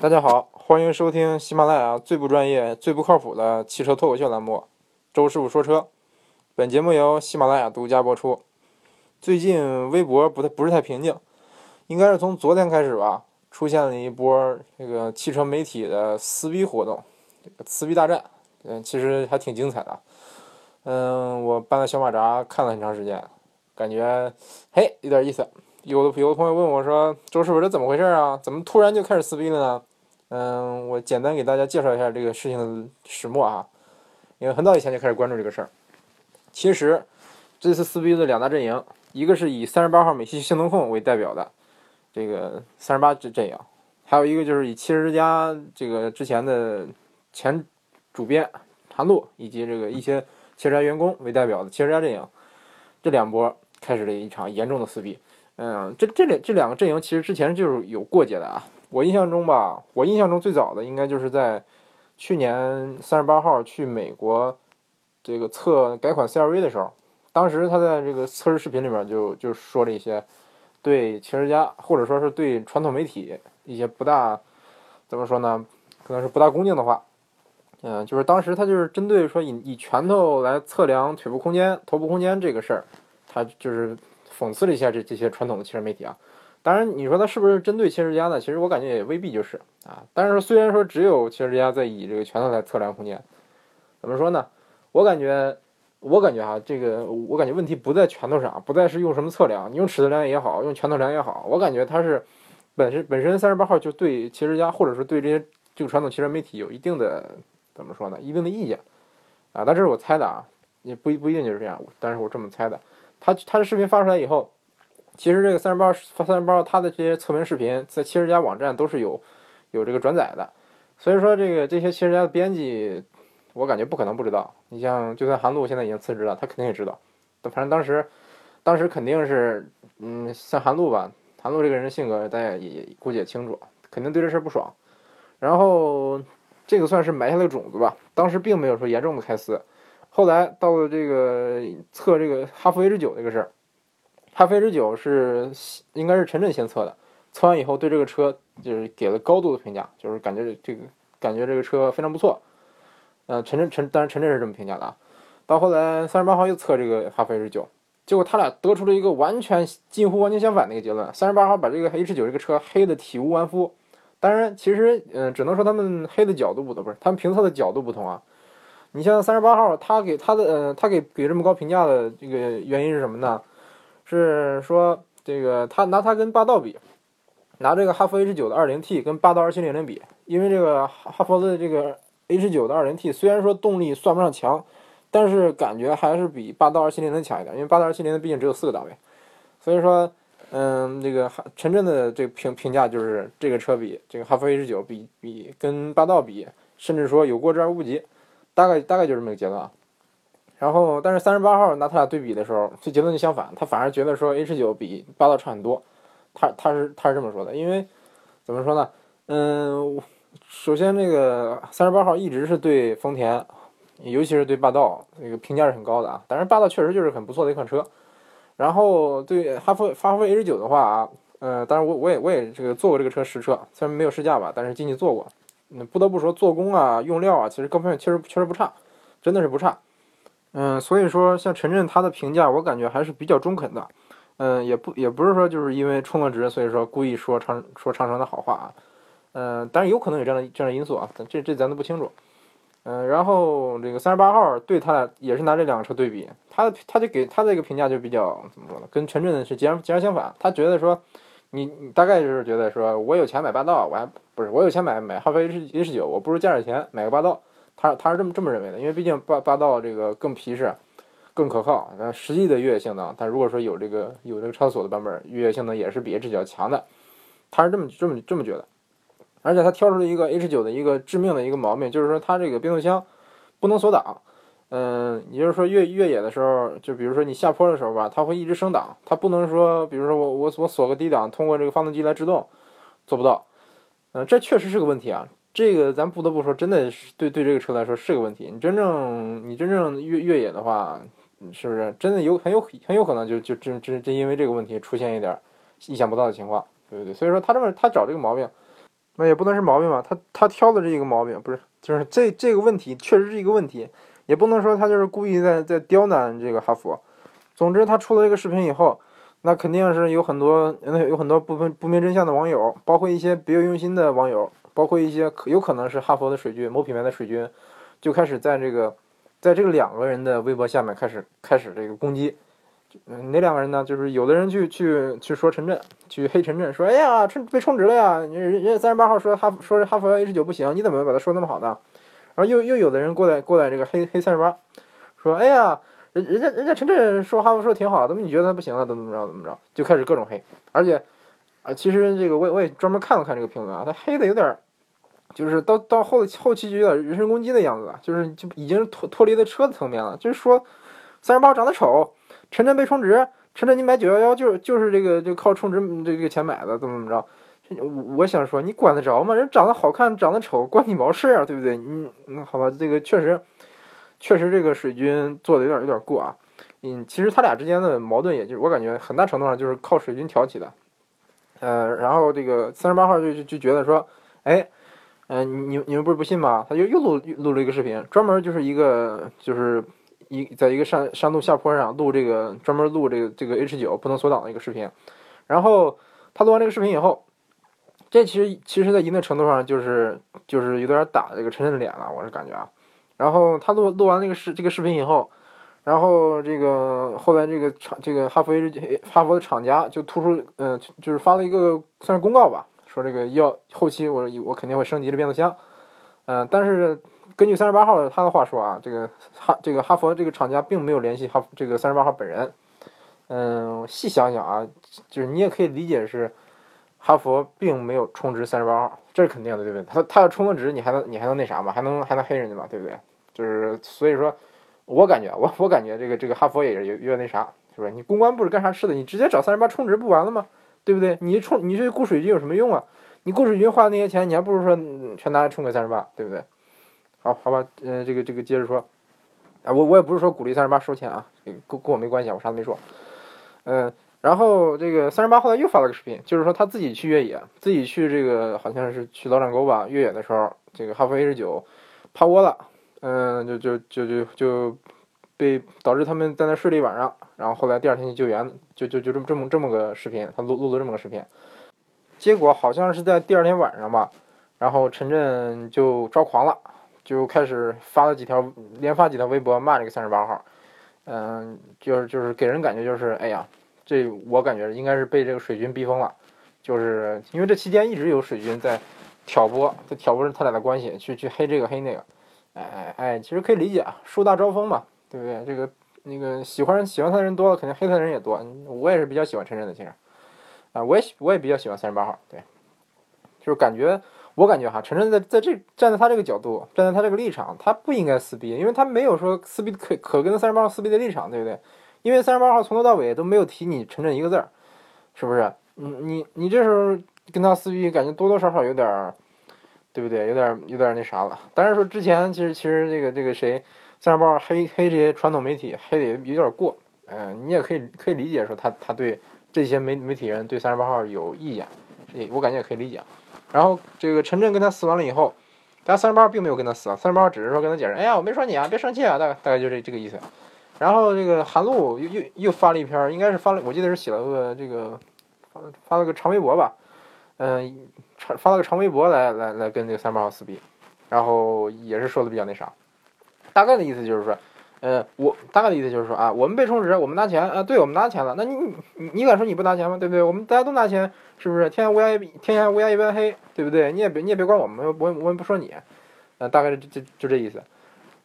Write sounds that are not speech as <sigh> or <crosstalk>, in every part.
大家好，欢迎收听喜马拉雅最不专业、最不靠谱的汽车脱口秀栏目《周师傅说车》。本节目由喜马拉雅独家播出。最近微博不太不是太平静，应该是从昨天开始吧，出现了一波这个汽车媒体的撕逼活动，这个撕逼大战，嗯，其实还挺精彩的。嗯，我搬了小马扎看了很长时间，感觉嘿有点意思。有的有的朋友问我说：“周师傅，这怎么回事啊？怎么突然就开始撕逼了呢？”嗯，我简单给大家介绍一下这个事情的始末啊，因为很早以前就开始关注这个事儿。其实这次撕逼的两大阵营，一个是以三十八号美系性能控为代表的这个三十八阵阵营，还有一个就是以七十之家这个之前的前主编韩露以及这个一些汽车之家员工为代表的汽车之家阵营，这两波开始了一场严重的撕逼。嗯，这这两这两个阵营其实之前就是有过节的啊。我印象中吧，我印象中最早的应该就是在去年三十八号去美国这个测改款 CRV 的时候，当时他在这个测试视频里面就就说了一些对汽车家或者说是对传统媒体一些不大怎么说呢，可能是不大恭敬的话。嗯，就是当时他就是针对说以以拳头来测量腿部空间、头部空间这个事儿，他就是讽刺了一下这这些传统的汽车媒体啊。当然，你说他是不是针对汽车之家呢？其实我感觉也未必就是啊。但是虽然说只有汽车之家在以这个拳头来测量空间，怎么说呢？我感觉，我感觉哈，这个我感觉问题不在拳头上，不再是用什么测量，你用尺子量也好，用拳头量也好，我感觉它是本身本身三十八号就对汽车之家或者说对这些这个传统汽车媒体有一定的怎么说呢？一定的意见啊。但这是我猜的啊，也不不一定就是这样，但是我这么猜的。他他的视频发出来以后。其实这个三十八发三十八，他的这些测评视频在七十家网站都是有有这个转载的，所以说这个这些七十家的编辑，我感觉不可能不知道。你像就算韩露现在已经辞职了，他肯定也知道。反正当时当时肯定是，嗯，像韩露吧，韩露这个人性格大家也估计也清楚，肯定对这事不爽。然后这个算是埋下了种子吧，当时并没有说严重的开撕。后来到了这个测这个哈弗 H 九这个事儿。哈弗 H 九是应该是陈震先测的，测完以后对这个车就是给了高度的评价，就是感觉这个感觉这个车非常不错。呃，陈震陈当然陈震是这么评价的啊。到后来三十八号又测这个哈弗 H 九，结果他俩得出了一个完全近乎完全相反的一个结论。三十八号把这个 H 九这个车黑的体无完肤。当然，其实嗯，只能说他们黑的角度不同，不是他们评测的角度不同啊。你像三十八号，他给他的呃，他给给这么高评价的这个原因是什么呢？是说这个他拿他跟霸道比，拿这个哈弗 H 九的二零 T 跟霸道二七零零比，因为这个哈弗的这个 H 九的二零 T 虽然说动力算不上强，但是感觉还是比霸道二七零零强一点，因为霸道二七零零毕竟只有四个档位，所以说，嗯，这个陈震的这个评评价就是这个车比这个哈弗 H 九比比跟霸道比，甚至说有过之而无不及，大概大概就这么个结论。然后，但是三十八号拿他俩对比的时候，这结论就相反，他反而觉得说 H 九比霸道差很多，他他是他是这么说的，因为怎么说呢？嗯，首先这个三十八号一直是对丰田，尤其是对霸道这个评价是很高的啊，但是霸道确实就是很不错的一款车。然后对哈弗哈弗 H 九的话啊，呃，当然我我也我也这个坐过这个车实车，虽然没有试驾吧，但是进去坐过，嗯，不得不说做工啊、用料啊，其实各方面确实确实不差，真的是不差。嗯，所以说像陈震他的评价，我感觉还是比较中肯的。嗯，也不也不是说就是因为充了值，所以说故意说长说长城的好话啊。嗯，但是有可能有这样的这样的因素啊，这这咱都不清楚。嗯，然后这个三十八号对他俩也是拿这两个车对比，他他就给他的一个评价就比较怎么说呢？跟陈震是截然截然相反。他觉得说，你你大概就是觉得说我有钱买霸道，我还不是我有钱买买哈弗 H H 九，我不如加点钱买个霸道。他他是这么这么认为的，因为毕竟霸霸道这个更皮实，更可靠。那实际的越野性能，但如果说有这个有这个超速的版本，越野性能也是比 H 九强的。他是这么这么这么觉得。而且他挑出了一个 H 九的一个致命的一个毛病，就是说它这个变速箱不能锁档。嗯，也就是说越越野的时候，就比如说你下坡的时候吧，它会一直升档，它不能说，比如说我我我锁个低档，通过这个发动机来制动，做不到。嗯，这确实是个问题啊。这个咱不得不说，真的是对对这个车来说是个问题。你真正你真正越越野的话，是不是真的有很有很有可能就就真真真因为这个问题出现一点意想不到的情况，对不对？所以说他这么他找这个毛病，那也不能是毛病吧？他他挑的这一个毛病，不是，就是这这个问题确实是一个问题，也不能说他就是故意在在刁难这个哈佛。总之，他出了这个视频以后，那肯定是有很多有很多不分不明真相的网友，包括一些别有用心的网友，包括一些可有可能是哈佛的水军，某品牌的水军，就开始在这个在这个两个人的微博下面开始开始这个攻击。哪两个人呢？就是有的人去去去说陈震，去黑陈震，说哎呀，充被充值了呀！人人家三十八号说哈说是哈佛 H 九不行，你怎么把他说那么好呢？然后又又有的人过来过来这个黑黑三十八，说哎呀，人人家人家陈震说哈佛说挺好，怎么你觉得他不行了？怎么怎么着怎么着？就开始各种黑，而且啊，其实这个我我也专门看了看这个评论啊，他黑的有点，就是到到后后期就有点人身攻击的样子，就是就已经脱脱离了车的层面了，就是说三十八长得丑。陈震被充值，陈震你买九幺幺就就是这个就靠充值这个钱买的，怎么怎么着？我我想说，你管得着吗？人长得好看，长得丑，关你毛事啊，对不对？嗯嗯，好吧，这个确实，确实这个水军做的有点有点过啊。嗯，其实他俩之间的矛盾，也就是我感觉很大程度上就是靠水军挑起的。呃，然后这个三十八号就就觉得说，哎，嗯，你你们不是不信吗？他就又录录了一个视频，专门就是一个就是。一在一个山山路下坡上录这个专门录这个这个 H 九不能锁档的一个视频，然后他录完这个视频以后，这其实其实在一定程度上就是就是有点打这个陈震的脸了，我是感觉啊。然后他录录完那个视这个视频以后，然后这个后来这个厂这个哈佛 H 哈佛的厂家就突出嗯就是发了一个算是公告吧，说这个要后期我我肯定会升级这变速箱，嗯，但是。根据三十八号他的话说啊，这个哈这个哈佛这个厂家并没有联系哈这个三十八号本人。嗯，细想想啊，就是你也可以理解是哈佛并没有充值三十八号，这是肯定的，对不对？他他要充个值，你还能你还能那啥吗？还能还能黑人家吗？对不对？就是所以说，我感觉我我感觉这个这个哈佛也是有有点那啥，是不是？你公关部是干啥吃的？你直接找三十八充值不完了吗？对不对？你充你去雇水军有什么用啊？你雇水军花那些钱，你还不如说全拿来充个三十八，对不对？好好吧，嗯，这个这个接着说，啊，我我也不是说鼓励三十八收钱啊，跟跟我没关系，我啥都没说，嗯，然后这个三十八后来又发了个视频，就是说他自己去越野，自己去这个好像是去老掌沟吧越野的时候，这个哈弗 H 九趴窝了，嗯，就就就就就被导致他们在那睡了一晚上，然后后来第二天去救援，就就就这么这么这么个视频，他录录了这么个视频，结果好像是在第二天晚上吧，然后陈震就抓狂了。就开始发了几条，连发几条微博骂这个三十八号，嗯，就是就是给人感觉就是，哎呀，这我感觉应该是被这个水军逼疯了，就是因为这期间一直有水军在挑拨，在挑拨着他俩的关系，去去黑这个黑那个，哎哎哎，其实可以理解啊，树大招风嘛，对不对？这个那个喜欢喜欢他的人多了，肯定黑他的人也多。我也是比较喜欢陈真的，其实，啊，我也我也比较喜欢三十八号，对，就是感觉。我感觉哈，陈晨在在这站在他这个角度，站在他这个立场，他不应该撕逼，因为他没有说撕逼可可跟三十八号撕逼的立场，对不对？因为三十八号从头到尾都没有提你陈震一个字儿，是不是？你你你这时候跟他撕逼，感觉多多少少有点儿，对不对？有点有点那啥了。当然说之前其实其实这个这个谁三十八号黑黑这些传统媒体黑的有点过，嗯，你也可以可以理解说他他对这些媒媒体人对三十八号有意见，我感觉也可以理解。然后这个陈震跟他撕完了以后，但三十八号并没有跟他撕啊，三十八号只是说跟他解释，哎呀，我没说你啊，别生气啊，大概大概就这这个意思。然后这个韩露又又又发了一篇，应该是发了，我记得是写了个这个发发了个长微博吧，嗯，长发了个长微博来来来跟这个三八号撕逼，然后也是说的比较那啥，大概的意思就是说。呃，我大概的意思就是说啊，我们被充值，我们拿钱啊，对我们拿钱了，那你你你敢说你不拿钱吗？对不对？我们大家都拿钱，是不是？天下乌鸦天下乌鸦一般黑，对不对？你也别你也别管我们，我我也不说你，呃，大概就就就这意思。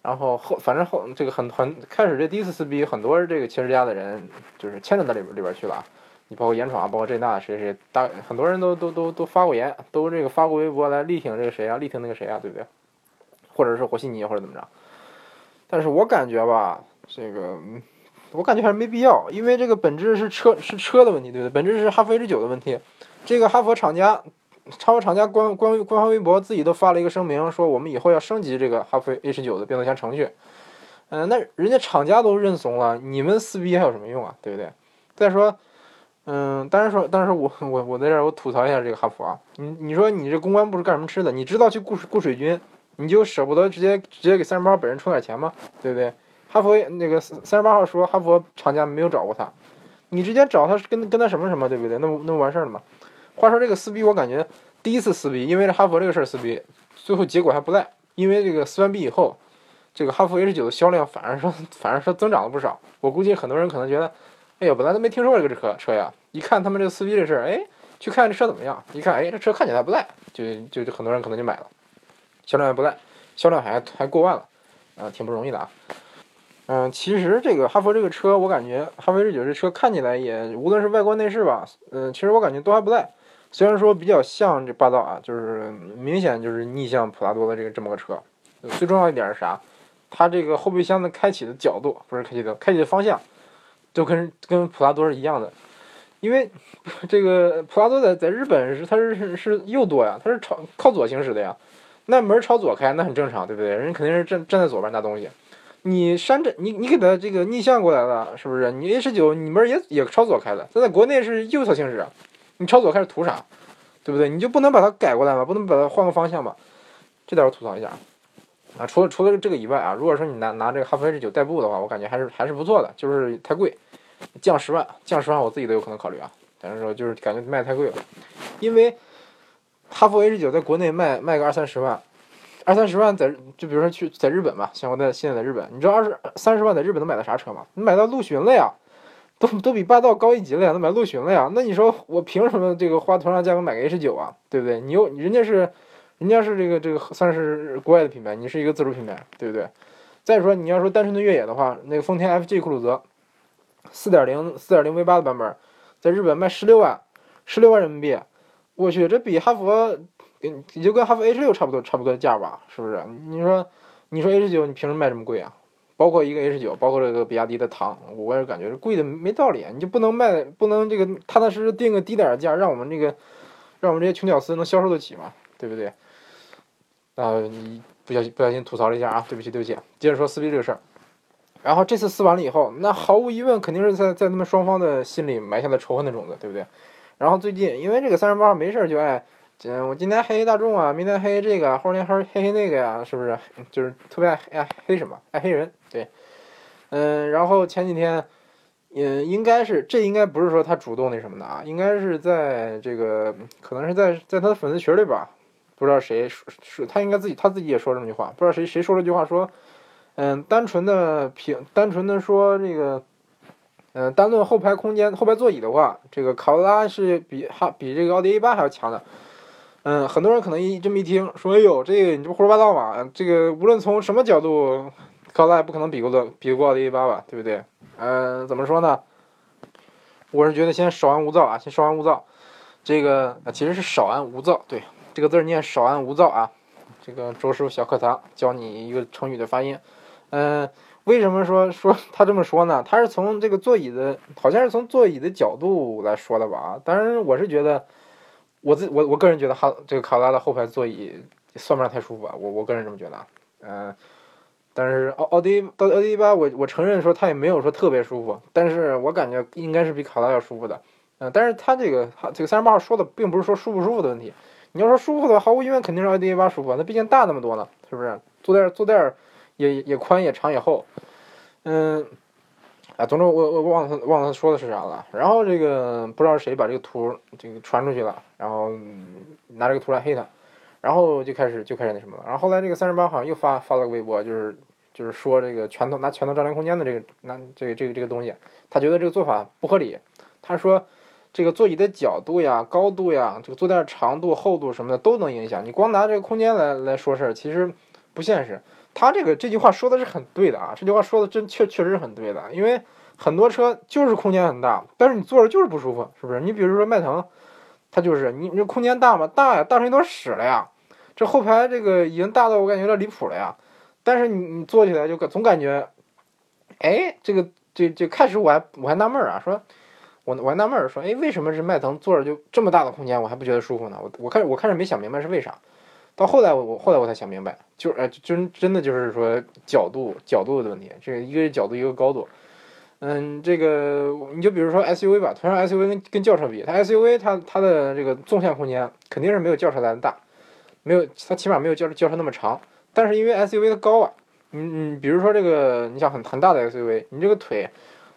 然后后反正后这个很很开始这第一次撕逼，很多这个汽车之家的人就是牵扯到里边里边去了，你包括严闯，包括这那谁谁，大很多人都都都都发过言，都这个发过微博来力挺这个谁啊，力挺那个谁啊，对不对？或者是和稀泥或者怎么着。但是我感觉吧，这个我感觉还是没必要，因为这个本质是车是车的问题，对不对？本质是哈弗 H 九的问题。这个哈佛厂家，哈佛厂家官官官方微博自己都发了一个声明，说我们以后要升级这个哈弗 H 九的变速箱程序。嗯，那人家厂家都认怂了，你们撕逼还有什么用啊？对不对？再说，嗯，当然说，当然说我我我在这儿我吐槽一下这个哈佛啊，你你说你这公关部是干什么吃的？你知道去雇雇水军，你就舍不得直接直接给三十八号本人充点钱吗？对不对？哈佛那个三十八号说哈佛厂家没有找过他，你直接找他跟跟他什么什么，对不对？那不那不完事儿了吗？话说这个撕逼，我感觉第一次撕逼，因为这哈佛这个事儿撕逼，最后结果还不赖，因为这个撕完逼以后，这个哈佛 H 九的销量反而说反而说增长了不少。我估计很多人可能觉得，哎呀，本来都没听说过这个车车呀。一看他们这个撕逼这事儿，哎，去看这车怎么样？一看，哎，这车看起来还不赖，就就就很多人可能就买了，销量还不赖，销量还还过万了，啊，挺不容易的啊。嗯，其实这个哈佛这个车，我感觉哈佛 H 九这车看起来也，无论是外观内饰吧，嗯，其实我感觉都还不赖。虽然说比较像这霸道啊，就是明显就是逆向普拉多的这个这么个车。最重要一点是啥？它这个后备箱的开启的角度，不是开启的开启的方向，就跟跟普拉多是一样的。因为这个普拉多在在日本是它是是右舵呀，它是朝靠左行驶的呀，那门朝左开那很正常，对不对？人肯定是站站在左边拿东西，你山着你你给它这个逆向过来了，是不是？你 H 九你门也也朝左开的，它在国内是右侧行驶，你朝左开始图啥？对不对？你就不能把它改过来吗？不能把它换个方向吗？这点我吐槽一下啊。除了除了这个以外啊，如果说你拿拿这个哈弗 H 九代步的话，我感觉还是还是不错的，就是太贵。降十万，降十万，我自己都有可能考虑啊。但是说就是感觉卖太贵了，因为哈弗 H 九在国内卖卖个二三十万，二三十万在就比如说去在日本吧，像我在现在在日本，你知道二十三十万在日本能买到啥车吗？你买到陆巡了呀，都都比霸道高一级了呀，能买陆巡了呀。那你说我凭什么这个花同样价格买个 H 九啊？对不对？你又人家是人家是这个这个算是国外的品牌，你是一个自主品牌，对不对？再说你要说单纯的越野的话，那个丰田 FG 酷路泽。四点零四点零 V 八的版本，在日本卖十六万，十六万人民币。我去，这比哈佛跟也就跟哈佛 H 六差不多，差不多的价吧？是不是？你说，你说 H 九你凭什么卖这么贵啊？包括一个 H 九，包括这个比亚迪的唐，我也感觉是贵的没道理。你就不能卖，不能这个踏踏实实定个低点的价，让我们这个，让我们这些穷屌丝能销售得起嘛？对不对？啊，你不小心不小心吐槽了一下啊，对不起对不起。接着说撕逼这个事儿。然后这次撕完了以后，那毫无疑问肯定是在在他们双方的心里埋下了仇恨的种子，对不对？然后最近因为这个三十八没事儿就爱，嗯，我今天黑大众啊，明天黑这个，后天黑黑黑那个呀，是不是？<laughs> 就是特别爱爱黑什么？爱黑人，对，嗯，然后前几天，嗯，应该是这应该不是说他主动那什么的啊，应该是在这个可能是在在他的粉丝群里吧，不知道谁说说他应该自己他自己也说这么句话，不知道谁谁说了句话说。嗯，单纯的评，单纯的说这个，嗯，单论后排空间、后排座椅的话，这个卡罗拉是比哈比这个奥迪 A 八还要强的。嗯，很多人可能一这么一听，说哎呦，这个你这不胡说八道嘛？这个无论从什么角度，卡罗拉也不可能比过的，比过奥迪 A 八吧？对不对？嗯，怎么说呢？我是觉得先少安勿躁啊，先少安勿躁。这个其实是少安勿躁，对，这个字念少安勿躁啊。这个周师傅小课堂教你一个成语的发音。嗯，为什么说说他这么说呢？他是从这个座椅的，好像是从座椅的角度来说的吧？啊当然，我是觉得，我自我我个人觉得哈，这个卡罗拉的后排座椅算不上太舒服啊。我我个人这么觉得。嗯，但是奥奥迪到奥迪 A 八，我我承认说它也没有说特别舒服，但是我感觉应该是比卡罗拉要舒服的。嗯，但是它这个这个三十八号说的并不是说舒不舒服的问题。你要说舒服的话，毫无疑问肯定是奥迪 A 八舒服，那毕竟大那么多呢，是不是？坐垫坐垫。也也宽也长也厚，嗯，啊，总之我我忘了他忘了他说的是啥了。然后这个不知道是谁把这个图这个传出去了，然后拿这个图来黑他，然后就开始就开始那什么了。然后后来这个三十八好像又发发了个微博，就是就是说这个拳头拿拳头占领空间的这个拿这个这个这个东西，他觉得这个做法不合理。他说这个座椅的角度呀、高度呀、这个坐垫长度、厚度什么的都能影响。你光拿这个空间来来说事儿，其实不现实。他这个这句话说的是很对的啊，这句话说的真确确实是很对的，因为很多车就是空间很大，但是你坐着就是不舒服，是不是？你比如说迈腾，它就是你你空间大吗？大呀，大成一坨屎了呀！这后排这个已经大到我感觉有点离谱了呀，但是你你坐起来就总感觉，哎，这个这这开始我还我还纳闷啊，说我我还纳闷说，哎，为什么是迈腾坐着就这么大的空间我还不觉得舒服呢？我我开始我开始没想明白是为啥。到后来我我后来我才想明白，就是哎，真真的就是说角度角度的问题，这个一个是角度一个高度，嗯，这个你就比如说 SUV 吧，同样 SUV 跟跟轿车比，它 SUV 它它的这个纵向空间肯定是没有轿车来的大，没有它起码没有轿轿车那么长。但是因为 SUV 的高啊，嗯嗯，比如说这个你想很很大的 SUV，你这个腿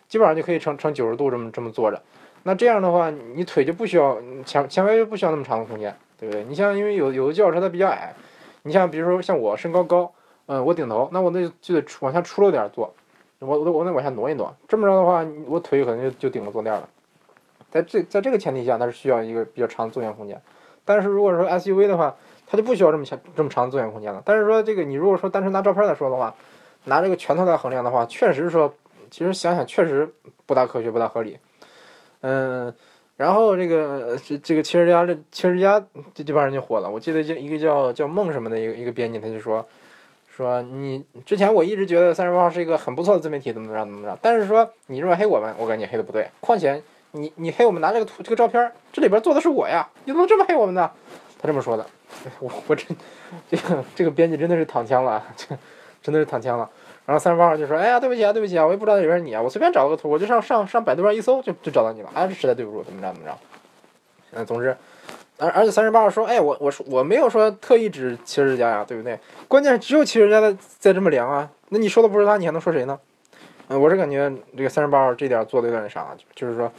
基本上就可以成成九十度这么这么坐着，那这样的话你腿就不需要前前排就不需要那么长的空间，对不对？你像因为有有的轿车它比较矮，你像比如说像我身高高，嗯，我顶头，那我那就得往下出溜点坐。我我我得往下挪一挪，这么着的话，我腿可能就就顶着坐垫了。在这在这个前提下，它是需要一个比较长的坐垫空间。但是如果说 SUV 的话，它就不需要这么强这么长的坐垫空间了。但是说这个你如果说单纯拿照片来说的话，拿这个拳头来衡量的话，确实说，其实想想确实不大科学，不大合理。嗯，然后这个这这个汽车之家这汽车之家这这帮人就火了。我记得这一个叫叫梦什么的一个一个编辑，他就说。说你之前我一直觉得三十八号是一个很不错的自媒体，怎么着怎么着，但是说你这么黑我们，我感觉黑的不对。况且你你黑我们拿这个图这个照片，这里边坐的是我呀，你怎么这么黑我们呢？他这么说的，<laughs> 我我真这个这个编辑真的是躺枪了，这真的是躺枪了。然后三十八号就说，哎呀对不起啊对不起啊，我也不知道里边是你啊，我随便找了个图，我就上上上百度上一搜就就找到你了，哎实在对不住，怎么着怎么着。嗯，总之。而而且三十八号说，哎，我我说我没有说特意指汽车之家呀，对不对？关键只有汽车之家在在这么凉啊，那你说的不是他，你还能说谁呢？嗯，我是感觉这个三十八号这点做的有点啥，就是说，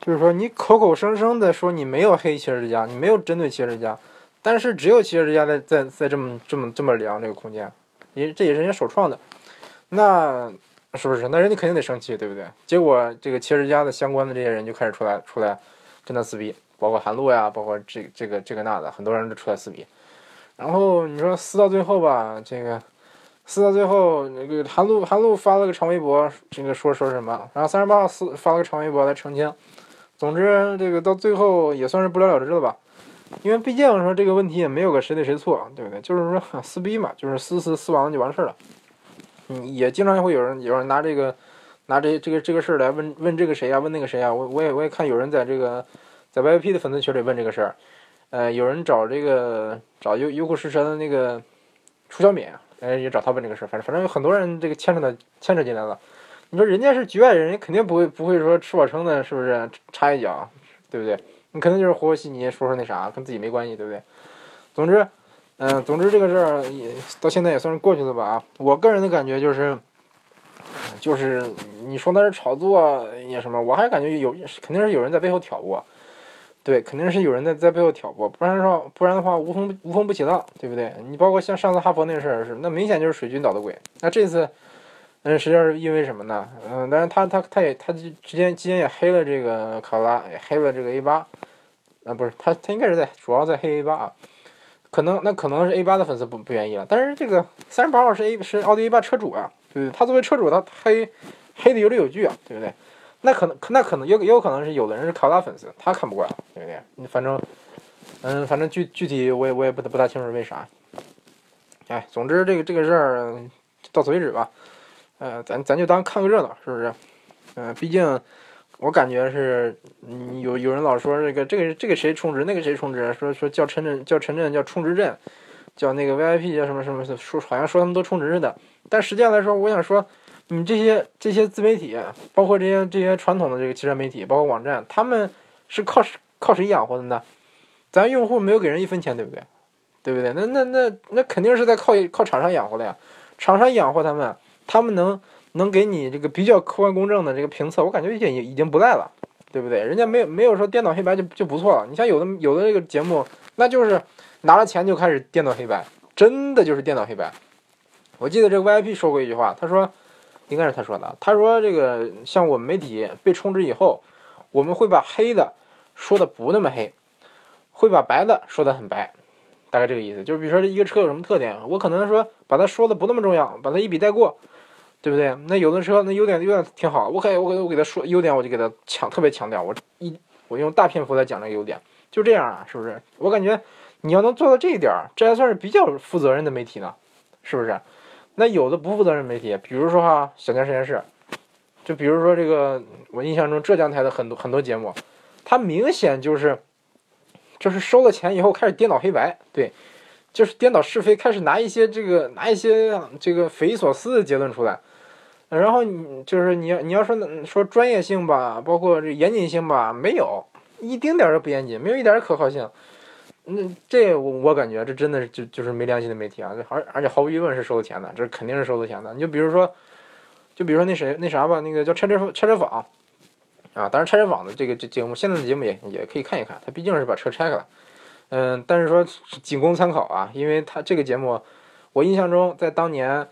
就是说你口口声声的说你没有黑汽车之家，你没有针对汽车之家，但是只有汽车之家在在在这么这么这么凉这个空间，也这也是人家首创的，那是不是？那人家肯定得生气，对不对？结果这个汽车之家的相关的这些人就开始出来出来跟他撕逼。包括韩露呀，包括这这个这个那的，很多人都出来撕逼。然后你说撕到最后吧，这个撕到最后，那个韩露韩露发了个长微博，这个说说什么？然后三十八号撕发了个长微博来澄清。总之，这个到最后也算是不了了之了吧？因为毕竟说这个问题也没有个谁对谁错，对不对？就是说 <laughs> 撕逼嘛，就是撕撕撕完了就完事儿了。嗯，也经常会有人有人拿这个拿这这个这个事儿来问问这个谁呀，问那个谁呀。我我也我也看有人在这个。在 VIP 的粉丝群里问这个事儿，呃，有人找这个找优优酷试车的那个楚小敏，哎，也找他问这个事儿。反正反正有很多人这个牵扯的牵扯进来了。你说人家是局外人，肯定不会不会说吃饱撑的，是不是插一脚，对不对？你肯定就是和和稀泥，说说那啥，跟自己没关系，对不对？总之，嗯，总之这个事儿也到现在也算是过去了吧？啊，我个人的感觉就是，就是你说那是炒作也什么，我还感觉有肯定是有人在背后挑拨。对，肯定是有人在在背后挑拨，不然说不然的话无风无风不起浪，对不对？你包括像上次哈佛那个事儿是，那明显就是水军捣的鬼。那这次，嗯，实际上是因为什么呢？嗯，但是他他他也他之间之间也黑了这个考拉，也黑了这个 A 八，啊，不是他他应该是在主要在黑 A 八啊，可能那可能是 A 八的粉丝不不愿意了，但是这个三十八号是 A 是奥迪 A 八车主啊，对不对？他作为车主，他黑黑的有理有据啊，对不对？那可能，那可能也也有可能是有的人是卡罗拉粉丝，他看不惯，对不对？你反正，嗯，反正具具体我也我也不不大清楚为啥。哎，总之这个这个事儿到此为止吧。呃，咱咱就当看个热闹，是不是？嗯，毕竟我感觉是，有有人老说这个这个这个谁充值，那个谁充值，说说叫陈震叫陈震叫充值震，叫那个 VIP 叫什么什么，说好像说他们都充值似的。但实际上来说，我想说。你这些这些自媒体，包括这些这些传统的这个汽车媒体，包括网站，他们是靠靠谁养活的呢？咱用户没有给人一分钱，对不对？对不对？那那那那肯定是在靠靠厂商养活的呀。厂商养活他们，他们能能给你这个比较客观公正的这个评测，我感觉已经已经不赖了，对不对？人家没有没有说颠倒黑白就就不错了。你像有的有的这个节目，那就是拿了钱就开始颠倒黑白，真的就是颠倒黑白。我记得这个 VIP 说过一句话，他说。应该是他说的。他说：“这个像我们媒体被充值以后，我们会把黑的说的不那么黑，会把白的说的很白，大概这个意思。就是比如说一个车有什么特点，我可能说把它说的不那么重要，把它一笔带过，对不对？那有的车那优点优点挺好，我可以我给我给他说优点，我就给他强特别强调，我一我用大篇幅来讲这个优点，就这样啊，是不是？我感觉你要能做到这一点，这还算是比较负责任的媒体呢，是不是？”那有的不负责任媒体，比如说哈小江实验室，就比如说这个，我印象中浙江台的很多很多节目，它明显就是，就是收了钱以后开始颠倒黑白，对，就是颠倒是非，开始拿一些这个拿一些这个匪夷所思的结论出来，然后你就是你要你要说说专业性吧，包括这严谨性吧，没有一丁点儿都不严谨，没有一点儿可靠性。那这我我感觉这真的是就就是没良心的媒体啊！而而且毫无疑问是收了钱的，这肯定是收了钱的。你就比如说，就比如说那谁那啥吧，那个叫拆车拆车坊啊，当然拆车坊的这个这节目现在的节目也也可以看一看，他毕竟是把车拆开了。嗯，但是说仅供参考啊，因为他这个节目，我印象中在当年。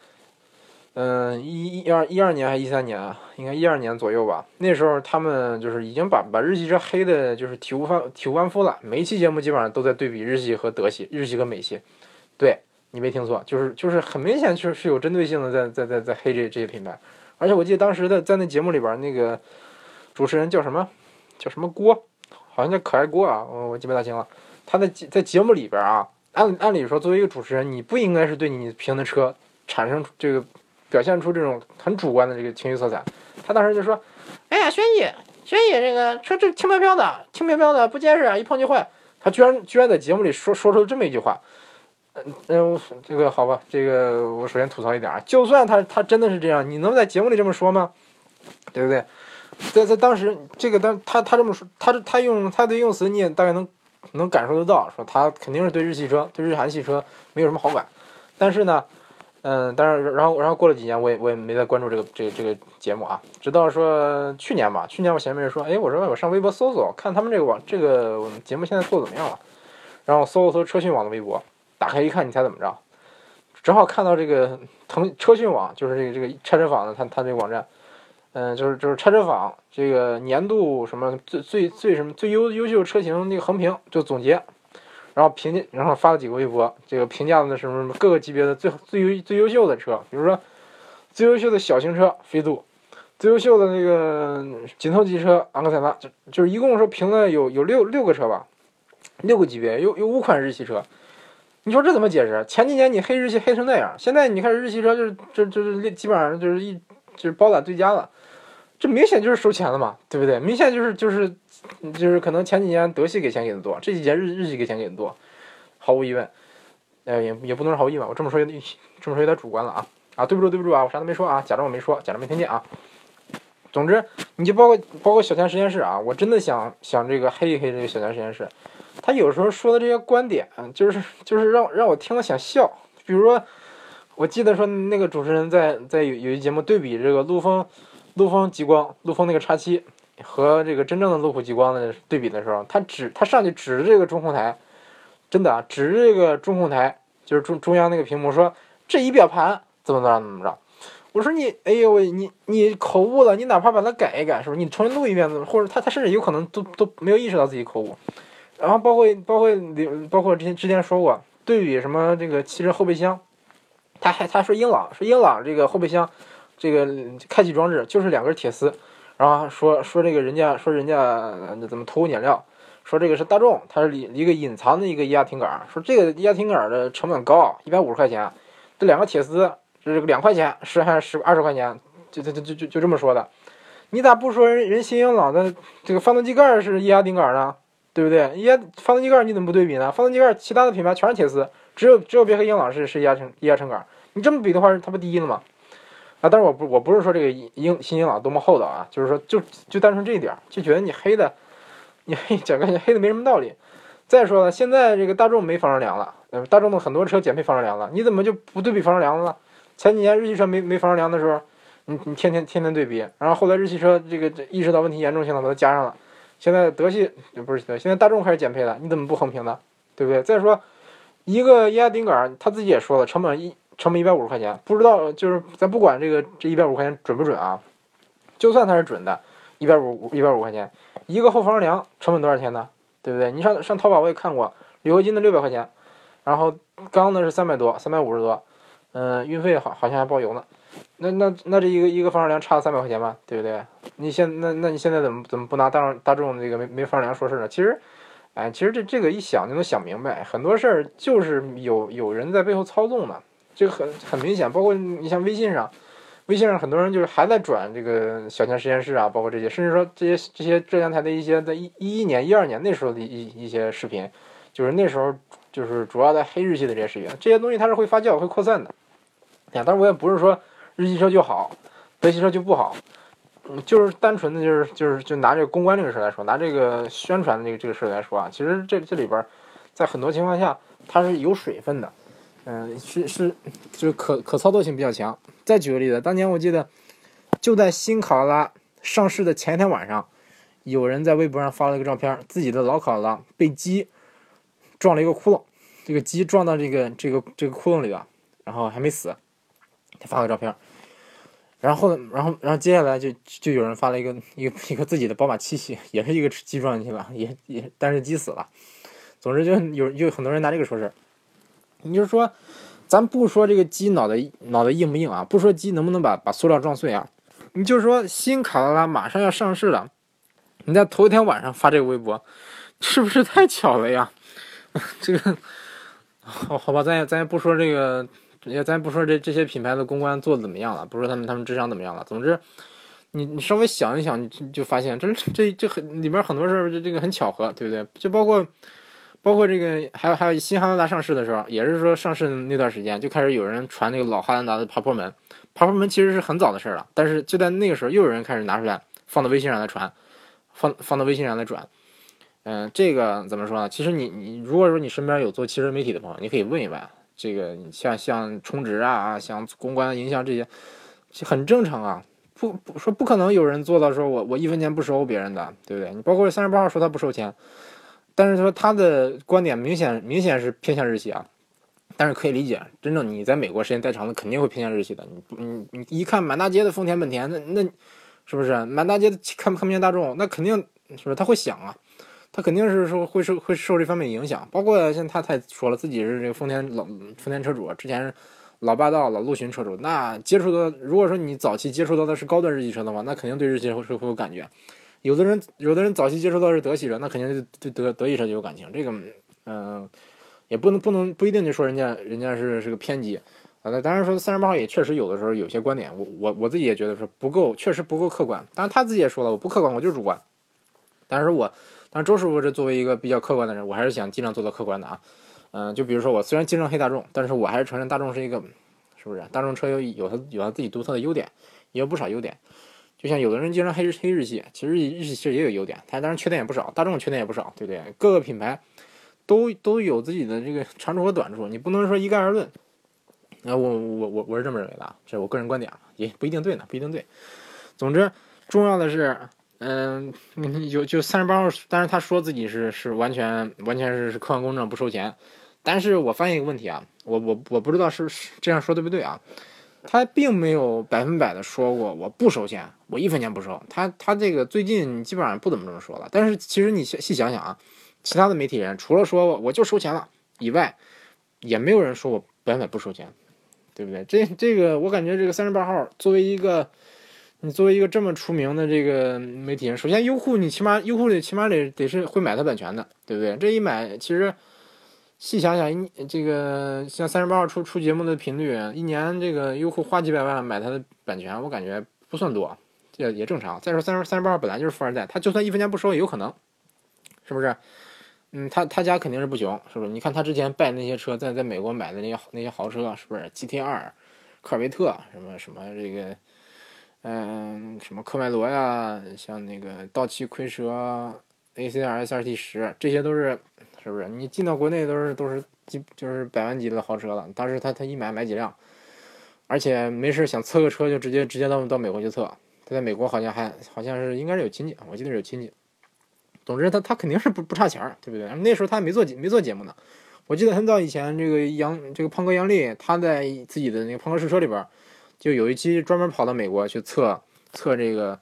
嗯，一一二一二年还是一三年啊？应该一二年左右吧。那时候他们就是已经把把日系车黑的，就是体无完体无完肤了。每一期节目基本上都在对比日系和德系，日系和美系。对你没听错，就是就是很明显，就是是有针对性的在在在在黑这这些品牌。而且我记得当时的在那节目里边，那个主持人叫什么？叫什么郭？好像叫可爱郭啊，我我记不大清了。他在在节目里边啊，按按理说，作为一个主持人，你不应该是对你评的车产生这个。表现出这种很主观的这个情绪色彩，他当时就说：“哎呀，轩逸，轩逸这个车这轻飘飘的，轻飘飘的不结实，一碰就坏。”他居然居然在节目里说说出了这么一句话。嗯嗯，这个好吧，这个我首先吐槽一点啊，就算他他真的是这样，你能在节目里这么说吗？对不对？在在当时这个当他他这么说，他他用他的用词你也大概能能感受得到，说他肯定是对日系车对日韩系车没有什么好感，但是呢。嗯，但是然后然后过了几年，我也我也没再关注这个这个、这个节目啊。直到说去年吧，去年我前面说，哎，我说我上微博搜搜，看他们这个网这个节目现在做怎么样了。然后搜了搜车讯网的微博，打开一看，你猜怎么着？正好看到这个腾车讯网，就是这个这个拆车坊的他他这个网站，嗯，就是就是拆车坊这个年度什么最最最什么最优优秀车型那个横评就总结。然后评价，然后发了几个微博，这个评价的什么什么各个级别的最最优最优秀的车，比如说最优秀的小型车飞度，最优秀的那个紧凑级车昂克赛拉，就就是一共说评了有有六六个车吧，六个级别，有有五款日系车，你说这怎么解释？前几年你黑日系黑成那样，现在你看日系车就是这就是基本上就是一就是包揽最佳了，这明显就是收钱了嘛，对不对？明显就是就是。就是可能前几年德系给钱给的多，这几年日日系给钱给的多，毫无疑问，呃也也不能说毫无疑问，我这么说有点 <laughs> 这么说有点主观了啊啊对不住对不住啊，我啥都没说啊，假装我没说，假装没听见啊。总之你就包括包括小强实验室啊，我真的想想这个黑一黑这个小强实验室，他有时候说的这些观点，就是就是让让我听了想笑。比如说，我记得说那个主持人在在有有一节目对比这个陆风陆风极光陆风那个叉七。和这个真正的路虎极光的对比的时候，他指他上去指着这个中控台，真的啊，指着这个中控台，就是中中央那个屏幕，说这仪表盘怎么怎么怎么着。我说你，哎呦喂，你你口误了，你哪怕把它改一改，是不是？你重新录一遍，或者他他甚至有可能都都没有意识到自己口误。然后包括包括包括之前之前说过对比什么这个汽车后备箱，他还他说英朗说英朗这个后备箱这个开启装置就是两根铁丝。然后说说这个人家说人家怎么偷工减料，说这个是大众，它是一一个隐藏的一个液压挺杆，说这个液压挺杆的成本高，一百五十块钱，这两个铁丝这个两块钱，十还是十二十块钱，就就就就就这么说的，你咋不说人人新英朗的这个发动机盖是液压顶杆呢？对不对？液压发动机盖你怎么不对比呢？发动机盖其他的品牌全是铁丝，只有只有别克英朗是是液压成液压成杆，你这么比的话，它不第一了吗？啊，但是我不我不是说这个英新英朗多么厚道啊，就是说就就单纯这一点，就觉得你黑的，你黑讲个你黑的没什么道理。再说了，现在这个大众没防撞梁了，大众的很多车减配防撞梁了，你怎么就不对比防撞梁了？前几年日系车没没防撞梁的时候，你你天天天天对比，然后后来日系车这个意识到问题严重性了，把它加上了。现在德系不是德，现在大众开始减配了，你怎么不横屏呢？对不对？再说一个液压顶杆，他自己也说了，成本一。成本一百五十块钱，不知道就是咱不管这个这一百五块钱准不准啊，就算它是准的，一百五一百五块钱一个后防撞梁成本多少钱呢？对不对？你上上淘宝我也看过，铝合金的六百块钱，然后钢的是三百多，三百五十多，嗯，运费好好像还包邮呢。那那那这一个一个防撞梁差三百块钱吧，对不对？你现那那你现在怎么怎么不拿大大众这个没没防撞梁说事呢？其实，哎，其实这这个一想就能想明白，很多事儿就是有有人在背后操纵的。这个很很明显，包括你像微信上，微信上很多人就是还在转这个小强实验室啊，包括这些，甚至说这些这些浙江台的一些在一一一年、一二年那时候的一一些视频，就是那时候就是主要在黑日系的这些视频，这些东西它是会发酵、会扩散的。呀，当然我也不是说日系车就好，德系车就不好。嗯，就是单纯的就是就是就拿这个公关这个事来说，拿这个宣传的这个这个事来说啊，其实这这里边在很多情况下它是有水分的，嗯，是是就是可可操作性比较强。再举个例子，当年我记得就在新考拉上市的前一天晚上，有人在微博上发了一个照片，自己的老考拉被鸡撞了一个窟窿，这个鸡撞到这个这个这个窟窿里了，然后还没死，他发个照片。然后，然后，然后接下来就就有人发了一个一个一个自己的宝马七系，也是一个鸡撞进去了，也也但是鸡死了。总之就有就很多人拿这个说事你就说，咱不说这个鸡脑袋脑袋硬不硬啊，不说鸡能不能把把塑料撞碎啊，你就说新卡罗拉马上要上市了，你在头一天晚上发这个微博，<laughs> 是不是太巧了呀？<laughs> 这个好好吧，咱也咱也不说这个。也咱也不说这这些品牌的公关做的怎么样了，不说他们他们智商怎么样了。总之，你你稍微想一想，你就发现这这这很里边很多事儿，这这个很巧合，对不对？就包括包括这个，还有还有新哈兰达上市的时候，也是说上市那段时间就开始有人传那个老哈兰达的爬坡门，爬坡门其实是很早的事了，但是就在那个时候，又有人开始拿出来放到微信上来传，放放到微信上来转。嗯，这个怎么说呢？其实你你如果说你身边有做汽车媒体的朋友，你可以问一问。这个像像充值啊，像公关营销这些，很正常啊。不不说不可能有人做到说我我一分钱不收别人的，对不对？你包括三十八号说他不收钱，但是说他的观点明显明显是偏向日系啊。但是可以理解，真正你在美国时间待长了，肯定会偏向日系的。你你你一看满大街的丰田本田，那那是不是满大街的看看不见大众？那肯定是不是他会想啊？他肯定是说会受会受这方面影响，包括像他他说了自己是这个丰田老丰田车主，之前老霸道老陆巡车主，那接触的如果说你早期接触到的是高端日系车的话，那肯定对日系车会会有感觉。有的人有的人早期接触到是德系车，那肯定就对德德系车就有感情。这个嗯，也不能不能不一定就说人家人家是是个偏激啊。那当然说三十八号也确实有的时候有些观点，我我我自己也觉得说不够，确实不够客观。当然他自己也说了，我不客观，我就是主观。但是我。但是周师傅这作为一个比较客观的人，我还是想尽量做到客观的啊。嗯，就比如说我虽然经常黑大众，但是我还是承认大众是一个，是不是？大众车有有它有它自己独特的优点，也有不少优点。就像有的人经常黑日黑日系，其实日系其实也有优点，它当然缺点也不少，大众缺点也不少，对不对？各个品牌都都有自己的这个长处和短处，你不能说一概而论。啊，我我我我是这么认为的啊，这是我个人观点啊，也不一定对呢，不一定对。总之，重要的是。嗯，有就三十八号，但是他说自己是是完全完全是是客观公正不收钱，但是我发现一个问题啊，我我我不知道是这样说对不对啊，他并没有百分百的说过我不收钱，我一分钱不收，他他这个最近基本上不怎么这么说了，但是其实你细想想啊，其他的媒体人除了说我就收钱了以外，也没有人说我百分百不收钱，对不对？这这个我感觉这个三十八号作为一个。你作为一个这么出名的这个媒体人，首先优酷，你起码优酷得起码得得是会买他版权的，对不对？这一买，其实细想想，一这个像三十八号出出节目的频率，一年这个优酷花几百万买他的版权，我感觉不算多，这也正常。再说三十三十八号本来就是富二代，他就算一分钱不收也有可能，是不是？嗯，他他家肯定是不穷，是不是？你看他之前拜那些车，在在美国买的那些那些豪车，是不是？GT 二、科尔维特，什么什么这个。嗯，什么科迈罗呀，像那个道奇蝰蛇、A.C.R. S.R.T. 十，这些都是，是不是？你进到国内都是都是几就是百万级的豪车了。当时他他一买买几辆，而且没事想测个车就直接直接到到美国去测。他在美国好像还好像是应该是有亲戚，我记得有亲戚。总之他他肯定是不不差钱儿，对不对？那时候他还没做节没做节目呢。我记得很早以前，这个杨这个胖哥杨丽他在自己的那个胖哥试车里边。就有一期专门跑到美国去测测这个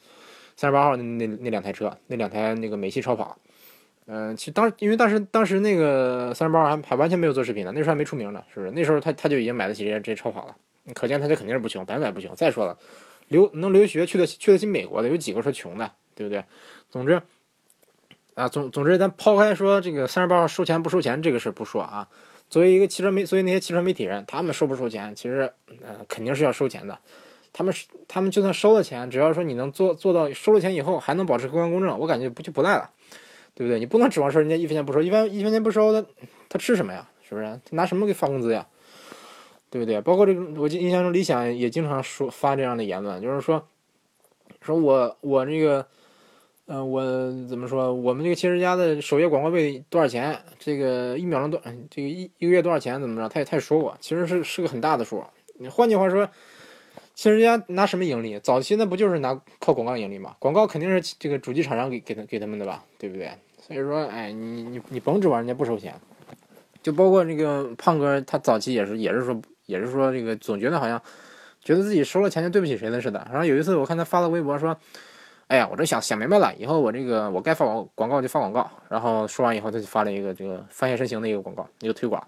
三十八号那那那两台车，那两台那个美系超跑。嗯，其实当因为当时当时那个三十八号还还完全没有做视频呢，那时候还没出名呢，是不是？那时候他他就已经买得起这些这些超跑了，可见他就肯定是不穷，百分百不穷。再说了，留能留学去的去得起美国的有几个说穷的，对不对？总之啊，总总之咱抛开说这个三十八号收钱不收钱这个事不说啊。作为一个汽车媒，作为那些汽车媒体人，他们收不收钱？其实，呃，肯定是要收钱的。他们，他们就算收了钱，只要说你能做做到收了钱以后还能保持客观公正，我感觉不就不赖了，对不对？你不能指望说人家一分钱不收，一分一分钱不收，他他吃什么呀？是不是？他拿什么给发工资呀？对不对？包括这个，我印象中李想也经常说发这样的言论，就是说，说我我这个，嗯，我怎么说？我们这个汽车家的首页广告费多少钱？这个一秒钟多，这个一一个月多少钱？怎么着？他也他也说过，其实是是个很大的数。你换句话说。其实人家拿什么盈利？早期那不就是拿靠广告盈利嘛？广告肯定是这个主机厂商给给他给他们的吧，对不对？所以说，哎，你你你甭指望人家不收钱。就包括那个胖哥，他早期也是也是说也是说这个总觉得好像觉得自己收了钱就对不起谁的似的。然后有一次我看他发了微博说：“哎呀，我这想想明白了，以后我这个我该发广广告就发广告。”然后说完以后，他就发了一个这个翻现身形的一个广告，一个推广。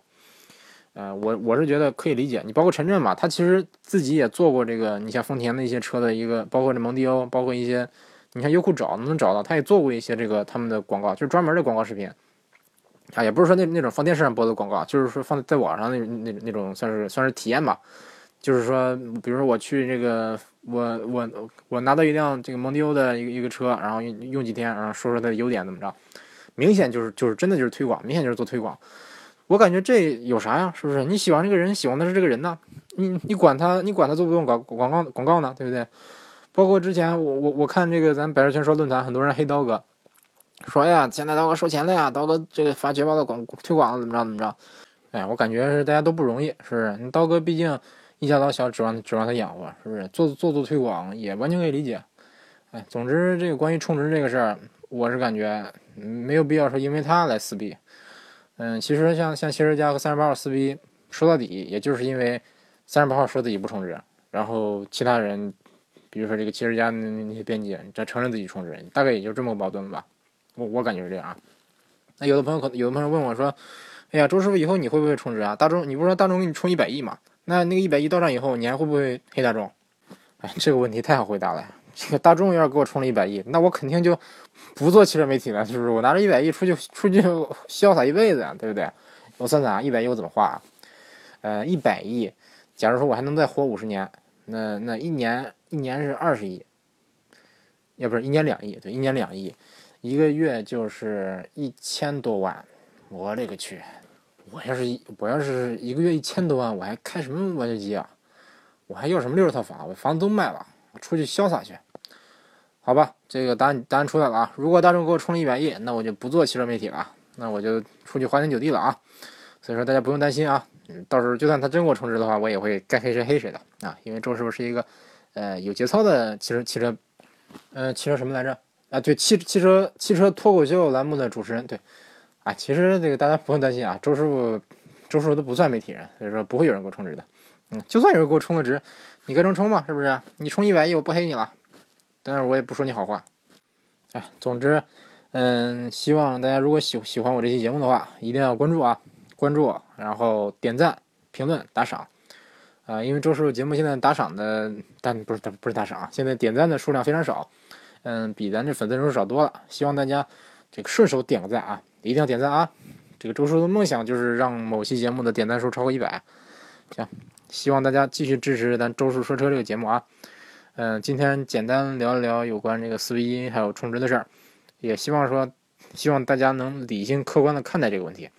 呃，我我是觉得可以理解，你包括陈震嘛，他其实自己也做过这个，你像丰田的一些车的一个，包括这蒙迪欧，包括一些，你看优酷找能能找到，他也做过一些这个他们的广告，就是专门的广告视频，啊，也不是说那那种放电视上播的广告，就是说放在网上那那那种算是算是体验吧，就是说，比如说我去这个，我我我拿到一辆这个蒙迪欧的一个一个车，然后用用几天，然后说说它的优点怎么着，明显就是就是真的就是推广，明显就是做推广。我感觉这有啥呀？是不是你喜欢这个人，喜欢的是这个人呢？你你管他，你管他做不做广广告广告呢？对不对？包括之前我我我看这个咱百事全说论坛，很多人黑刀哥，说哎呀，现在刀哥收钱了呀，刀哥这个发绝妙的广推广了怎么着怎么着？哎，我感觉是大家都不容易，是不是？你刀哥毕竟一家老小，指望指望他养活，是不是？做做做推广也完全可以理解。哎，总之这个关于充值这个事儿，我是感觉没有必要说因为他来撕逼。嗯，其实像像汽车家和三十八号撕逼，说到底也就是因为三十八号说自己不充值，然后其他人，比如说这个汽车家那那些编辑，这承认自己充值，大概也就这么个矛盾吧。我我感觉是这样啊。那有的朋友可有的朋友问我说：“哎呀，周师傅以后你会不会充值啊？大众，你不是说大众给你充一百亿嘛？那那个一百亿到账以后，你还会不会黑大众？”哎，这个问题太好回答了。这个大众要是给我充了一百亿，那我肯定就。不做汽车媒体了，是不是？我拿着一百亿出去出去潇洒一辈子呀，对不对？我算算啊，一百亿我怎么花？啊呃，一百亿，假如说我还能再活五十年，那那一年一年是二十亿，要不是一年两亿，对，一年两亿，一个月就是一千多万。我勒个去！我要是我要是一个月一千多万，我还开什么挖掘机啊？我还要什么六十套房？我房子都卖了，出去潇洒去。好吧，这个答案答案出来了啊！如果大众给我充了一百亿，那我就不做汽车媒体了，那我就出去花天酒地了啊！所以说大家不用担心啊，到时候就算他真给我充值的话，我也会该黑谁黑谁的啊！因为周师傅是一个呃有节操的汽车汽车，呃汽车什么来着？啊对，汽汽车汽车脱口秀栏目的主持人对，啊其实这个大家不用担心啊，周师傅周师傅都不算媒体人，所以说不会有人给我充值的，嗯，就算有人给我充个值，你该充充嘛，是不是？你充一百亿，我不黑你了。但是我也不说你好话，哎，总之，嗯，希望大家如果喜喜欢我这期节目的话，一定要关注啊，关注，然后点赞、评论、打赏，啊，因为周师傅节目现在打赏的，但不是不是打赏，现在点赞的数量非常少，嗯，比咱这粉丝人数少多了，希望大家这个顺手点个赞啊，一定要点赞啊，这个周叔的梦想就是让某期节目的点赞数超过一百，行，希望大家继续支持咱周叔说车这个节目啊。嗯，今天简单聊一聊有关这个四 V 一还有充值的事儿，也希望说，希望大家能理性客观的看待这个问题。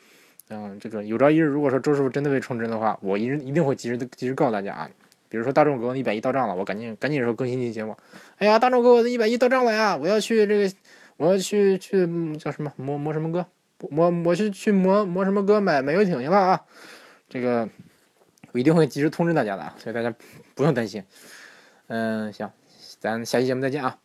嗯，这个有朝一日如果说周师傅真的被充值的话，我一一定会及时的及时告诉大家啊。比如说大众给我一百亿到账了，我赶紧赶紧说更新期节目。哎呀，大众给我的一百亿到账了呀！我要去这个，我要去去叫什么摩摩什么哥，摩我去去摩摩什么哥买买游艇去了啊！这个我一定会及时通知大家的啊，所以大家不用担心。嗯，行，咱下期节目再见啊。